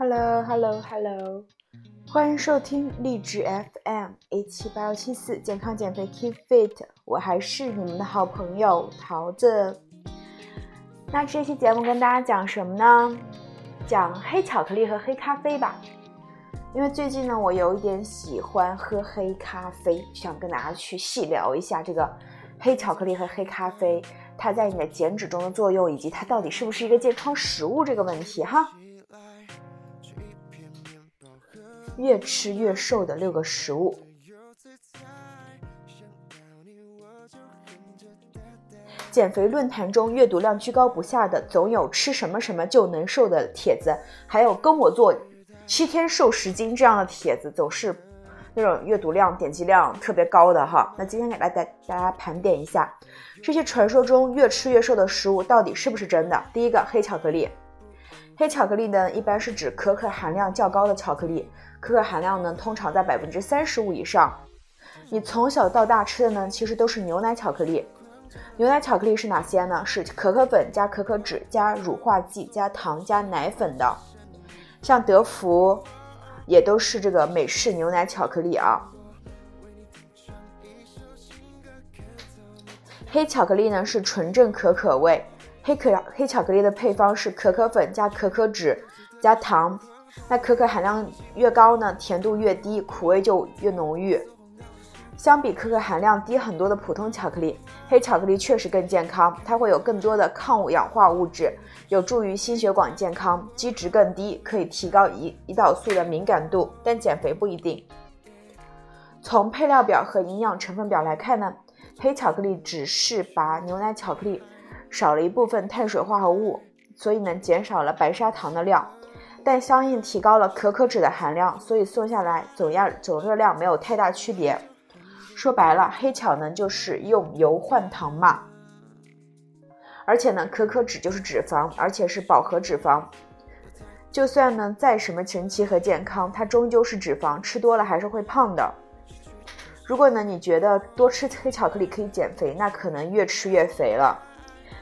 Hello Hello Hello，欢迎收听励志 FM 一七八幺七四健康减肥 Keep Fit，我还是你们的好朋友桃子。那这期节目跟大家讲什么呢？讲黑巧克力和黑咖啡吧。因为最近呢，我有一点喜欢喝黑咖啡，想跟大家去细聊一下这个黑巧克力和黑咖啡，它在你的减脂中的作用，以及它到底是不是一个健康食物这个问题哈。越吃越瘦的六个食物。减肥论坛中阅读量居高不下的，总有吃什么什么就能瘦的帖子，还有跟我做七天瘦十斤这样的帖子，总是那种阅读量、点击量特别高的哈。那今天给大家大家盘点一下，这些传说中越吃越瘦的食物到底是不是真的？第一个，黑巧克力。黑巧克力呢，一般是指可可含量较高的巧克力，可可含量呢通常在百分之三十五以上。你从小到大吃的呢，其实都是牛奶巧克力。牛奶巧克力是哪些呢？是可可粉加可可脂加乳化剂加糖加奶粉的。像德芙，也都是这个美式牛奶巧克力啊。黑巧克力呢是纯正可可味。黑可黑巧克力的配方是可可粉加可可脂加糖，那可可含量越高呢，甜度越低，苦味就越浓郁。相比可可含量低很多的普通巧克力，黑巧克力确实更健康，它会有更多的抗氧化物质，有助于心血管健康，基值更低，可以提高胰胰岛素的敏感度，但减肥不一定。从配料表和营养成分表来看呢，黑巧克力只是把牛奶巧克力。少了一部分碳水化合物，所以呢减少了白砂糖的量，但相应提高了可可脂的含量，所以算下来总压总热量没有太大区别。说白了，黑巧呢就是用油换糖嘛。而且呢，可可脂就是脂肪，而且是饱和脂肪。就算呢再什么神奇和健康，它终究是脂肪，吃多了还是会胖的。如果呢你觉得多吃黑巧克力可以减肥，那可能越吃越肥了。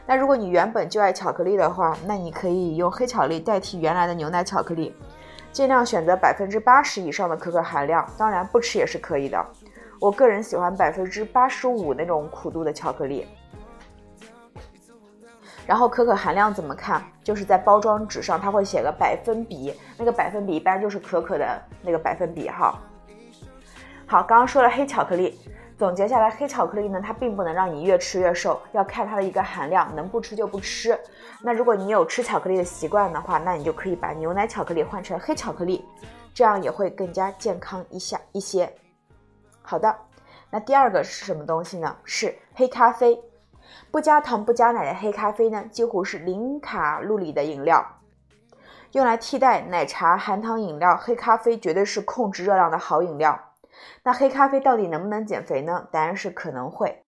那如果你原本就爱巧克力的话，那你可以用黑巧克力代替原来的牛奶巧克力，尽量选择百分之八十以上的可可含量，当然不吃也是可以的。我个人喜欢百分之八十五那种苦度的巧克力。然后可可含量怎么看？就是在包装纸上它会写个百分比，那个百分比一般就是可可的那个百分比哈。好，刚刚说了黑巧克力。总结下来，黑巧克力呢，它并不能让你越吃越瘦，要看它的一个含量，能不吃就不吃。那如果你有吃巧克力的习惯的话，那你就可以把牛奶巧克力换成黑巧克力，这样也会更加健康一下一些。好的，那第二个是什么东西呢？是黑咖啡，不加糖不加奶的黑咖啡呢，几乎是零卡路里的饮料，用来替代奶茶含糖饮料，黑咖啡绝对是控制热量的好饮料。那黑咖啡到底能不能减肥呢？答案是可能会。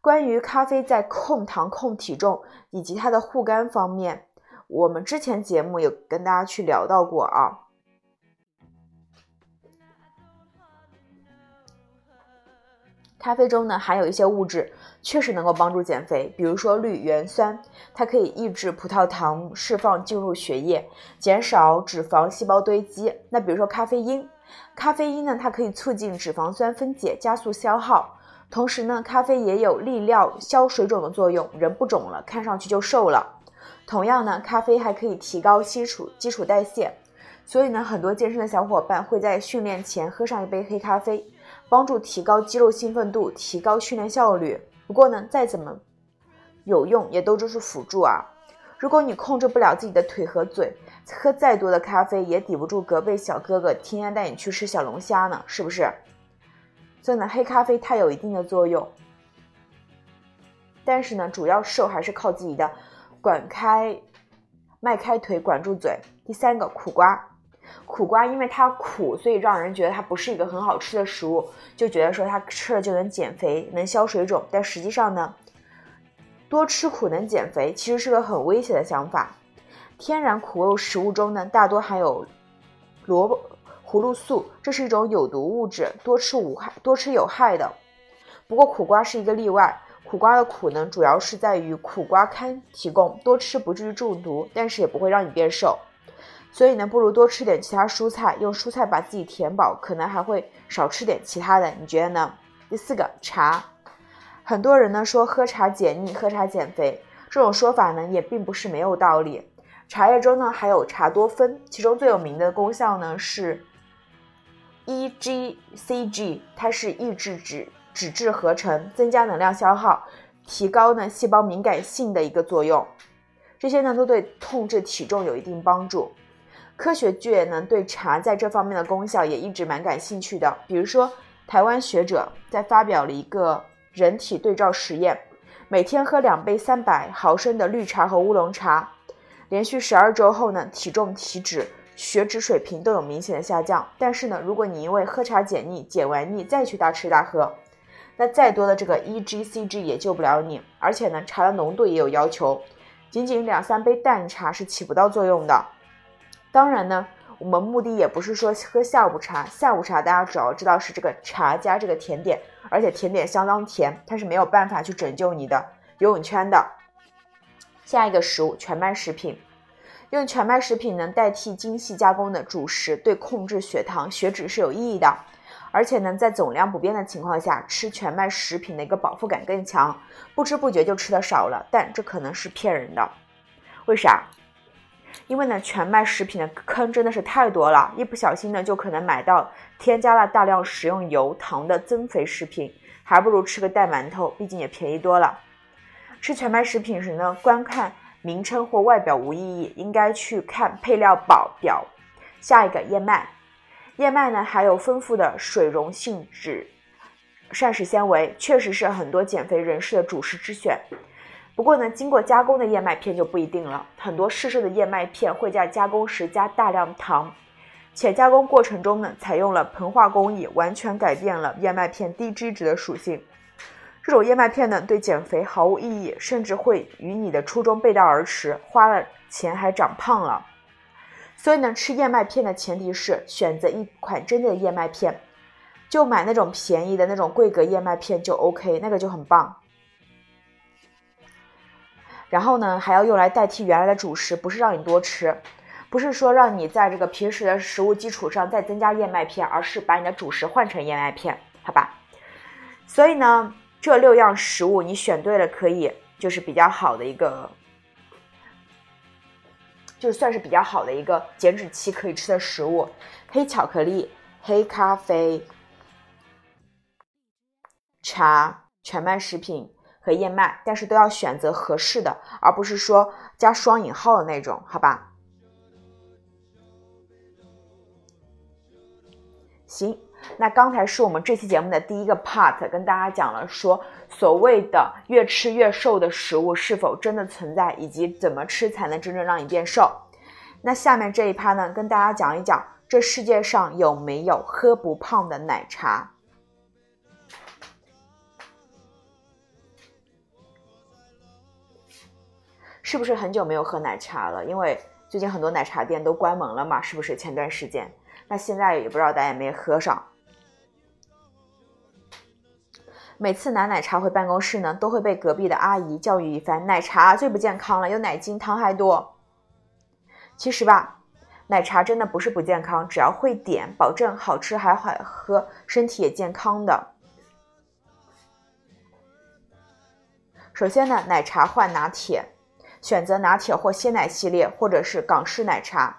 关于咖啡在控糖、控体重以及它的护肝方面，我们之前节目有跟大家去聊到过啊。咖啡中呢含有一些物质，确实能够帮助减肥，比如说绿原酸，它可以抑制葡萄糖释放进入血液，减少脂肪细胞堆积。那比如说咖啡因。咖啡因呢，它可以促进脂肪酸分解，加速消耗。同时呢，咖啡也有利尿、消水肿的作用，人不肿了，看上去就瘦了。同样呢，咖啡还可以提高基础基础代谢。所以呢，很多健身的小伙伴会在训练前喝上一杯黑咖啡，帮助提高肌肉兴奋度，提高训练效率。不过呢，再怎么有用，也都只是辅助啊。如果你控制不了自己的腿和嘴，喝再多的咖啡也抵不住隔壁小哥哥天天带你去吃小龙虾呢，是不是？所以呢，黑咖啡它有一定的作用，但是呢，主要瘦还是靠自己的管开、迈开腿，管住嘴。第三个，苦瓜，苦瓜因为它苦，所以让人觉得它不是一个很好吃的食物，就觉得说它吃了就能减肥、能消水肿，但实际上呢？多吃苦能减肥，其实是个很危险的想法。天然苦味食物中呢，大多含有萝卜葫芦素，这是一种有毒物质，多吃无害，多吃有害的。不过苦瓜是一个例外，苦瓜的苦呢，主要是在于苦瓜苷提供，多吃不至于中毒，但是也不会让你变瘦。所以呢，不如多吃点其他蔬菜，用蔬菜把自己填饱，可能还会少吃点其他的。你觉得呢？第四个茶，很多人呢说喝茶解腻，喝茶减肥，这种说法呢也并不是没有道理。茶叶中呢还有茶多酚，其中最有名的功效呢是 EGCG，它是抑制脂脂质合成，增加能量消耗，提高呢细胞敏感性的一个作用。这些呢都对控制体重有一定帮助。科学界呢对茶在这方面的功效也一直蛮感兴趣的。比如说，台湾学者在发表了一个人体对照实验，每天喝两杯三百毫升的绿茶和乌龙茶，连续十二周后呢，体重、体脂、血脂水平都有明显的下降。但是呢，如果你因为喝茶解腻，解完腻再去大吃大喝，那再多的这个 EGCG 也救不了你。而且呢，茶的浓度也有要求，仅仅两三杯淡茶是起不到作用的。当然呢，我们目的也不是说喝下午茶。下午茶大家主要知道是这个茶加这个甜点，而且甜点相当甜，它是没有办法去拯救你的游泳圈的。下一个食物，全麦食品，用全麦食品能代替精细加工的主食，对控制血糖、血脂是有意义的。而且呢，在总量不变的情况下，吃全麦食品的一个饱腹感更强，不知不觉就吃的少了。但这可能是骗人的，为啥？因为呢，全麦食品的坑真的是太多了，一不小心呢，就可能买到添加了大量食用油、糖的增肥食品，还不如吃个带馒头，毕竟也便宜多了。吃全麦食品时呢，观看名称或外表无意义，应该去看配料表表。下一个燕麦，燕麦呢含有丰富的水溶性脂膳食纤维，确实是很多减肥人士的主食之选。不过呢，经过加工的燕麦片就不一定了。很多市售的燕麦片会在加工时加大量糖，且加工过程中呢，采用了膨化工艺，完全改变了燕麦片低脂质的属性。这种燕麦片呢，对减肥毫无意义，甚至会与你的初衷背道而驰，花了钱还长胖了。所以呢，吃燕麦片的前提是选择一款真正的燕麦片，就买那种便宜的那种桂格燕麦片就 OK，那个就很棒。然后呢，还要用来代替原来的主食，不是让你多吃，不是说让你在这个平时的食物基础上再增加燕麦片，而是把你的主食换成燕麦片，好吧？所以呢，这六样食物你选对了，可以就是比较好的一个，就算是比较好的一个减脂期可以吃的食物：黑巧克力、黑咖啡、茶、全麦食品。和燕麦，但是都要选择合适的，而不是说加双引号的那种，好吧？行，那刚才是我们这期节目的第一个 part，跟大家讲了说所谓的越吃越瘦的食物是否真的存在，以及怎么吃才能真正让你变瘦。那下面这一趴呢，跟大家讲一讲这世界上有没有喝不胖的奶茶。是不是很久没有喝奶茶了？因为最近很多奶茶店都关门了嘛，是不是？前段时间，那现在也不知道大家有没有喝上。每次拿奶茶回办公室呢，都会被隔壁的阿姨教育一番：奶茶最不健康了，有奶精，糖还多。其实吧，奶茶真的不是不健康，只要会点，保证好吃还好喝，身体也健康的。首先呢，奶茶换拿铁。选择拿铁或鲜奶系列，或者是港式奶茶，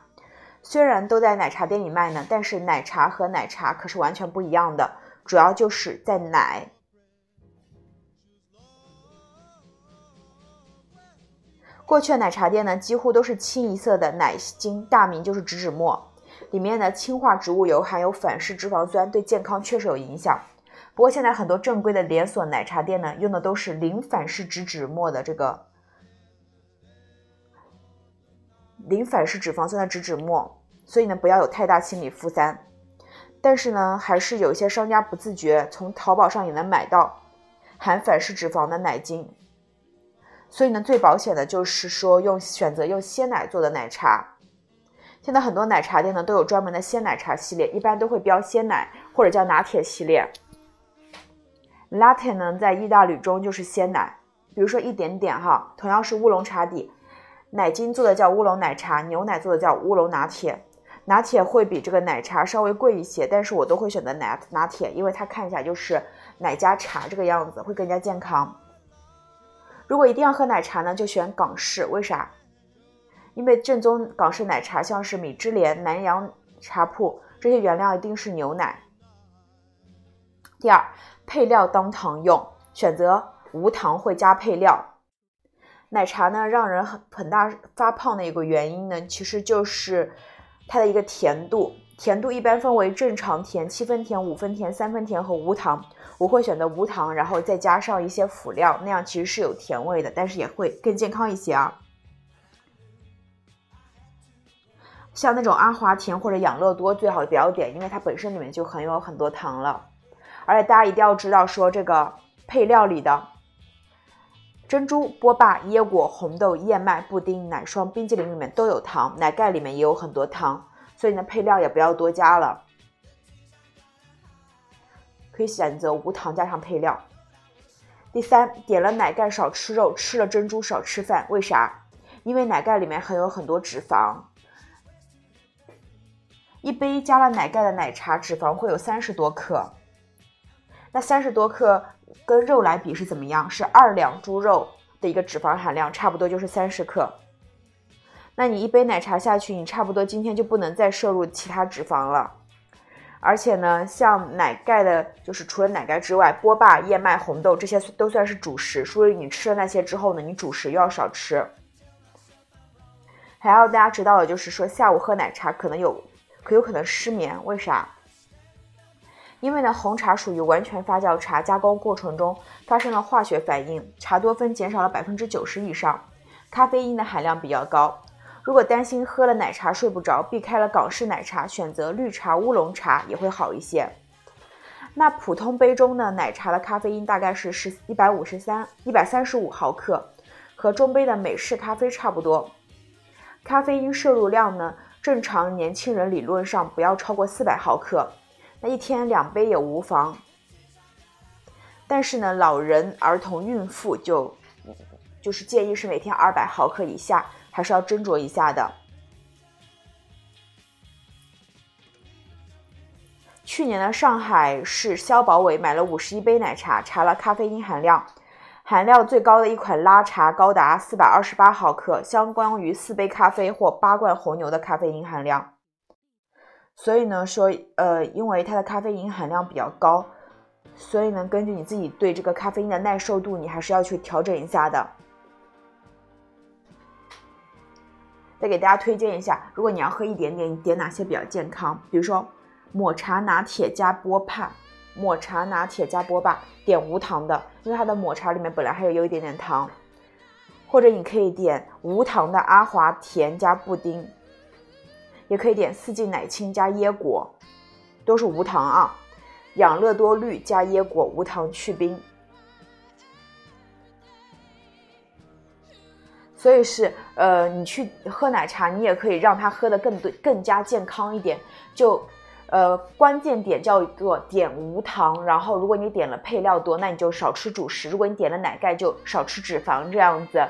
虽然都在奶茶店里卖呢，但是奶茶和奶茶可是完全不一样的，主要就是在奶。过去的奶茶店呢，几乎都是清一色的奶精，大名就是植脂末，里面的氢化植物油含有反式脂肪酸，对健康确实有影响。不过现在很多正规的连锁奶茶店呢，用的都是零反式植脂末的这个。零反式脂肪酸的植脂末，所以呢，不要有太大心理负担。但是呢，还是有一些商家不自觉，从淘宝上也能买到含反式脂肪的奶精。所以呢，最保险的就是说用选择用鲜奶做的奶茶。现在很多奶茶店呢都有专门的鲜奶茶系列，一般都会标鲜奶或者叫拿铁系列。Latte 呢，在意大利中就是鲜奶，比如说一点点哈，同样是乌龙茶底。奶精做的叫乌龙奶茶，牛奶做的叫乌龙拿铁。拿铁会比这个奶茶稍微贵一些，但是我都会选择拿拿铁，因为它看起来就是奶加茶这个样子，会更加健康。如果一定要喝奶茶呢，就选港式，为啥？因为正宗港式奶茶像是米芝莲、南洋茶铺这些原料一定是牛奶。第二，配料当糖用，选择无糖会加配料。奶茶呢，让人很很大发胖的一个原因呢，其实就是它的一个甜度。甜度一般分为正常甜、七分甜、五分甜、三分甜和无糖。我会选择无糖，然后再加上一些辅料，那样其实是有甜味的，但是也会更健康一些啊。像那种阿华田或者养乐多，最好不要点，因为它本身里面就很有很多糖了。而且大家一定要知道，说这个配料里的珍珠、波霸、椰果、红豆、燕麦、布丁、奶霜、冰激凌里面都有糖，奶盖里面也有很多糖，所以呢，配料也不要多加了，可以选择无糖加上配料。第三，点了奶盖少吃肉，吃了珍珠少吃饭，为啥？因为奶盖里面含有很多脂肪。一杯加了奶盖的奶茶，脂肪会有三十多克。那三十多克跟肉来比是怎么样？是二两猪肉的一个脂肪含量，差不多就是三十克。那你一杯奶茶下去，你差不多今天就不能再摄入其他脂肪了。而且呢，像奶盖的，就是除了奶盖之外，波霸、燕麦、红豆这些都算是主食。所以你吃了那些之后呢，你主食又要少吃。还要大家知道的就是说，下午喝奶茶可能有。可有可能失眠？为啥？因为呢，红茶属于完全发酵茶，加工过程中发生了化学反应，茶多酚减少了百分之九十以上，咖啡因的含量比较高。如果担心喝了奶茶睡不着，避开了港式奶茶，选择绿茶、乌龙茶也会好一些。那普通杯中呢，奶茶的咖啡因大概是十一百五十三一百三十五毫克，和中杯的美式咖啡差不多。咖啡因摄入量呢？正常年轻人理论上不要超过四百毫克，那一天两杯也无妨。但是呢，老人、儿童、孕妇就就是建议是每天二百毫克以下，还是要斟酌一下的。去年呢，上海市消保委买了五十一杯奶茶，查了咖啡因含量。含量最高的一款拉茶高达四百二十八毫克，相当于四杯咖啡或八罐红牛的咖啡因含量。所以呢，说呃，因为它的咖啡因含量比较高，所以呢，根据你自己对这个咖啡因的耐受度，你还是要去调整一下的。再给大家推荐一下，如果你要喝一点点，你点哪些比较健康？比如说抹茶拿铁加波霸。抹茶拿铁加波霸，点无糖的，因为它的抹茶里面本来还有有一点点糖，或者你可以点无糖的阿华田加布丁，也可以点四季奶青加椰果，都是无糖啊。养乐多绿加椰果，无糖去冰。所以是呃，你去喝奶茶，你也可以让它喝的更多、更加健康一点，就。呃，关键点叫做点无糖，然后如果你点了配料多，那你就少吃主食；如果你点了奶盖，就少吃脂肪这样子，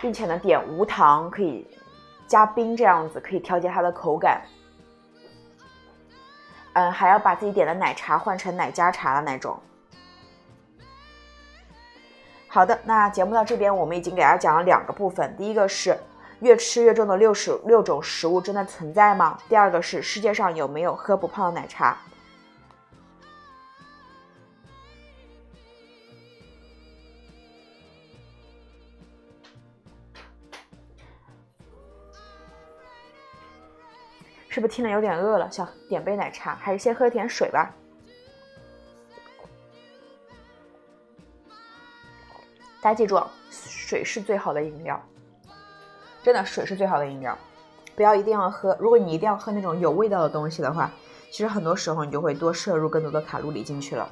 并且呢，点无糖可以加冰这样子，可以调节它的口感。嗯，还要把自己点的奶茶换成奶加茶的那种。好的，那节目到这边，我们已经给大家讲了两个部分，第一个是。越吃越重的六十六种食物真的存在吗？第二个是世界上有没有喝不胖的奶茶？是不是听了有点饿了，想点杯奶茶？还是先喝点水吧。大家记住，水是最好的饮料。真的，水是最好的饮料，不要一定要喝。如果你一定要喝那种有味道的东西的话，其实很多时候你就会多摄入更多的卡路里进去了。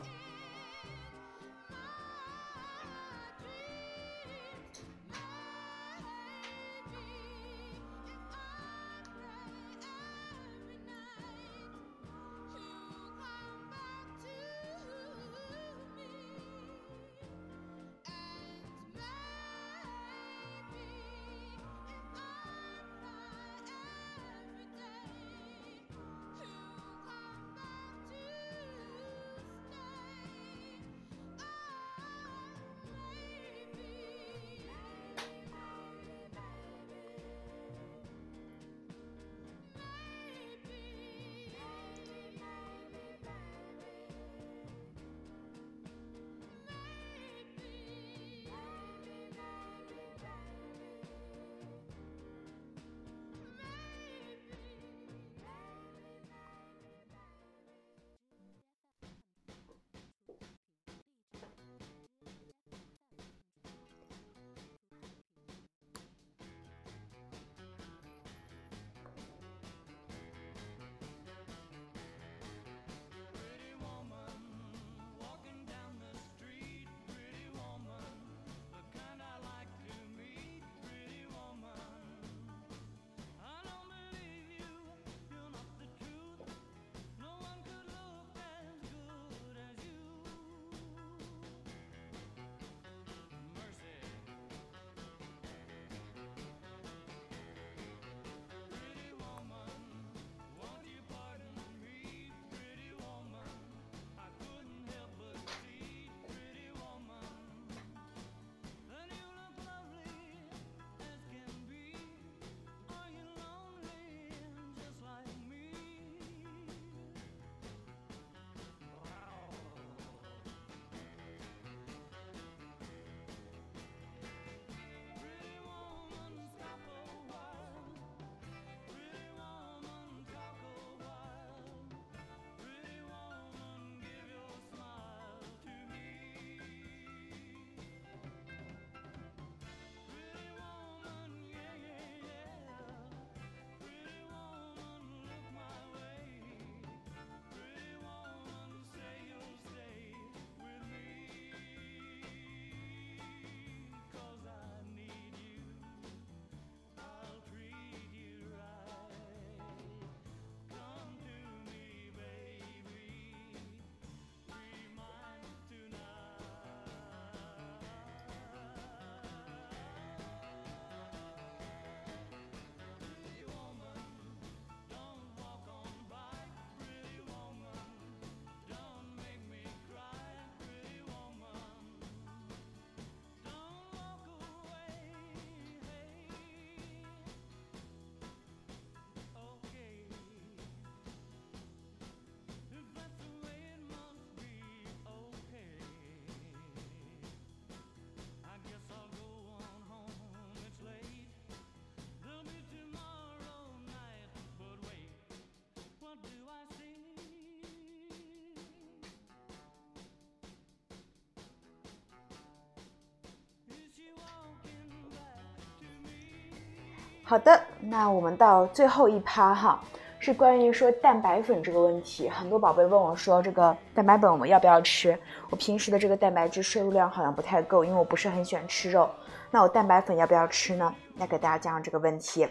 好的，那我们到最后一趴哈，是关于说蛋白粉这个问题。很多宝贝问我说，这个蛋白粉我们要不要吃？我平时的这个蛋白质摄入量好像不太够，因为我不是很喜欢吃肉。那我蛋白粉要不要吃呢？来给大家讲讲这个问题。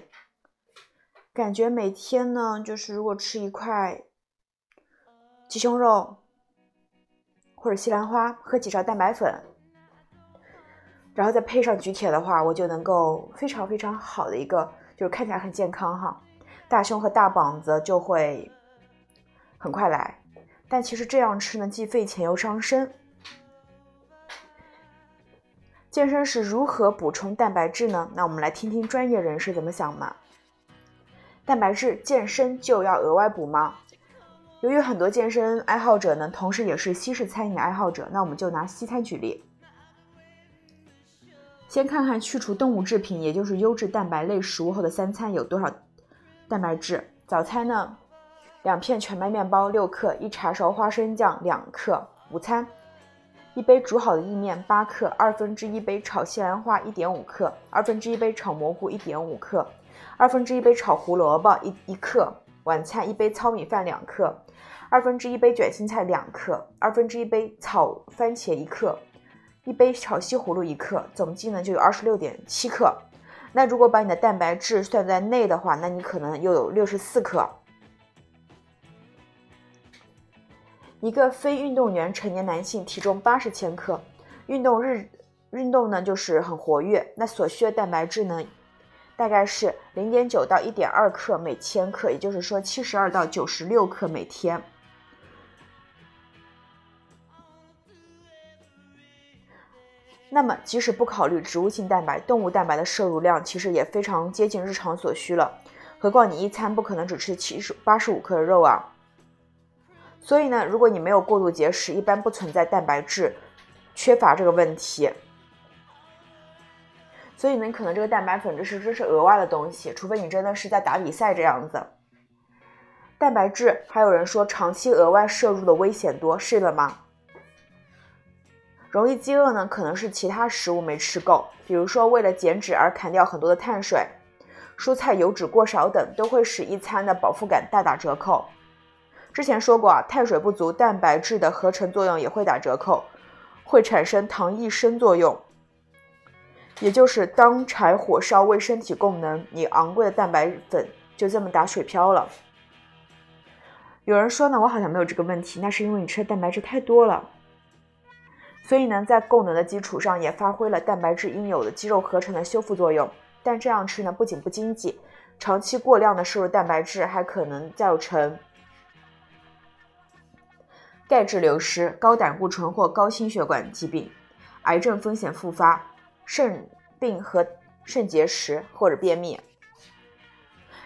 感觉每天呢，就是如果吃一块鸡胸肉或者西兰花，喝几勺蛋白粉。然后再配上举铁的话，我就能够非常非常好的一个，就是看起来很健康哈，大胸和大膀子就会很快来。但其实这样吃呢，既费钱又伤身。健身时如何补充蛋白质呢？那我们来听听专业人士怎么想嘛。蛋白质健身就要额外补吗？由于很多健身爱好者呢，同时也是西式餐饮爱好者，那我们就拿西餐举例。先看看去除动物制品，也就是优质蛋白类食物后的三餐有多少蛋白质。早餐呢，两片全麦面包六克，一茶勺花生酱两克。午餐，一杯煮好的意面八克，二分之一杯炒西兰花一点五克，二分之一杯炒蘑菇一点五克，二分之一杯炒胡萝卜一一克。晚餐一杯糙米饭两克，二分之一杯卷心菜两克，二分之一杯炒番茄一克。一杯炒西葫芦一克，总计呢就有二十六点七克。那如果把你的蛋白质算在内的话，那你可能又有六十四克。一个非运动员成年男性体重八十千克，运动日运动呢就是很活跃，那所需的蛋白质呢大概是零点九到一点二克每千克，也就是说七十二到九十六克每天。那么，即使不考虑植物性蛋白，动物蛋白的摄入量其实也非常接近日常所需了。何况你一餐不可能只吃七十八十五克的肉啊。所以呢，如果你没有过度节食，一般不存在蛋白质缺乏这个问题。所以呢，可能这个蛋白粉这是这是额外的东西，除非你真的是在打比赛这样子。蛋白质还有人说长期额外摄入的危险多，是的吗？容易饥饿呢，可能是其他食物没吃够，比如说为了减脂而砍掉很多的碳水，蔬菜油脂过少等，都会使一餐的饱腹感大打折扣。之前说过啊，碳水不足，蛋白质的合成作用也会打折扣，会产生糖异生作用，也就是当柴火烧为身体供能，你昂贵的蛋白粉就这么打水漂了。有人说呢，我好像没有这个问题，那是因为你吃的蛋白质太多了。所以呢，在供能的基础上，也发挥了蛋白质应有的肌肉合成的修复作用。但这样吃呢，不仅不经济，长期过量的摄入蛋白质，还可能造成钙质流失、高胆固醇或高心血管疾病、癌症风险复发、肾病和肾结石或者便秘。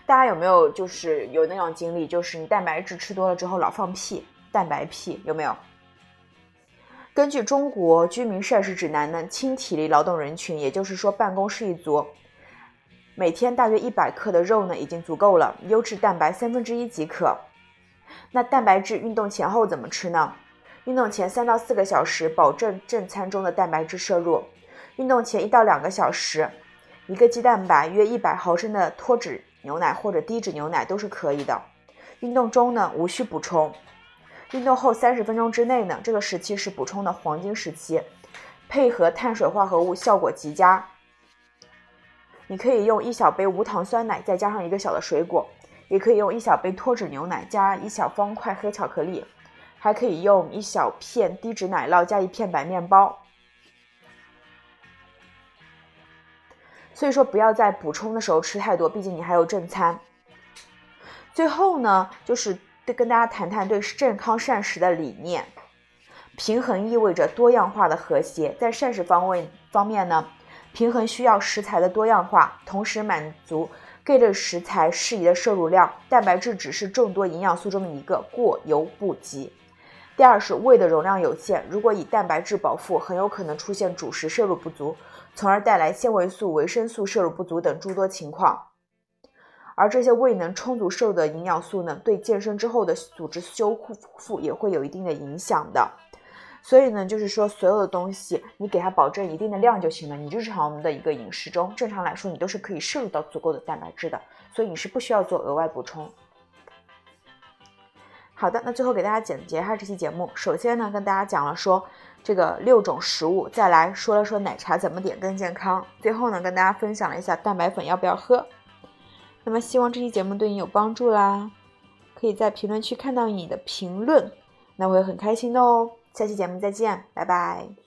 大家有没有就是有那种经历，就是你蛋白质吃多了之后老放屁，蛋白屁有没有？根据中国居民膳食指南呢，轻体力劳动人群，也就是说办公室一族，每天大约一百克的肉呢已经足够了，优质蛋白三分之一即可。那蛋白质运动前后怎么吃呢？运动前三到四个小时保证正餐中的蛋白质摄入，运动前一到两个小时，一个鸡蛋白约一百毫升的脱脂牛奶或者低脂牛奶都是可以的。运动中呢无需补充。运动后三十分钟之内呢，这个时期是补充的黄金时期，配合碳水化合物效果极佳。你可以用一小杯无糖酸奶，再加上一个小的水果，也可以用一小杯脱脂牛奶加一小方块黑巧克力，还可以用一小片低脂奶酪加一片白面包。所以说，不要在补充的时候吃太多，毕竟你还有正餐。最后呢，就是。对，跟大家谈谈对健康膳食的理念。平衡意味着多样化的和谐。在膳食方位方面呢，平衡需要食材的多样化，同时满足各类食材适宜的摄入量。蛋白质只是众多营养素中的一个，过犹不及。第二是胃的容量有限，如果以蛋白质饱腹，很有可能出现主食摄入不足，从而带来纤维素、维生素摄入不足等诸多情况。而这些未能充足摄入的营养素呢，对健身之后的组织修复也会有一定的影响的。所以呢，就是说所有的东西你给它保证一定的量就行了。你日常我们的一个饮食中，正常来说你都是可以摄入到足够的蛋白质的，所以你是不需要做额外补充。好的，那最后给大家总结一下这期节目。首先呢，跟大家讲了说这个六种食物，再来说了说奶茶怎么点更健康。最后呢，跟大家分享了一下蛋白粉要不要喝。那么希望这期节目对你有帮助啦，可以在评论区看到你的评论，那我会很开心的哦。下期节目再见，拜拜。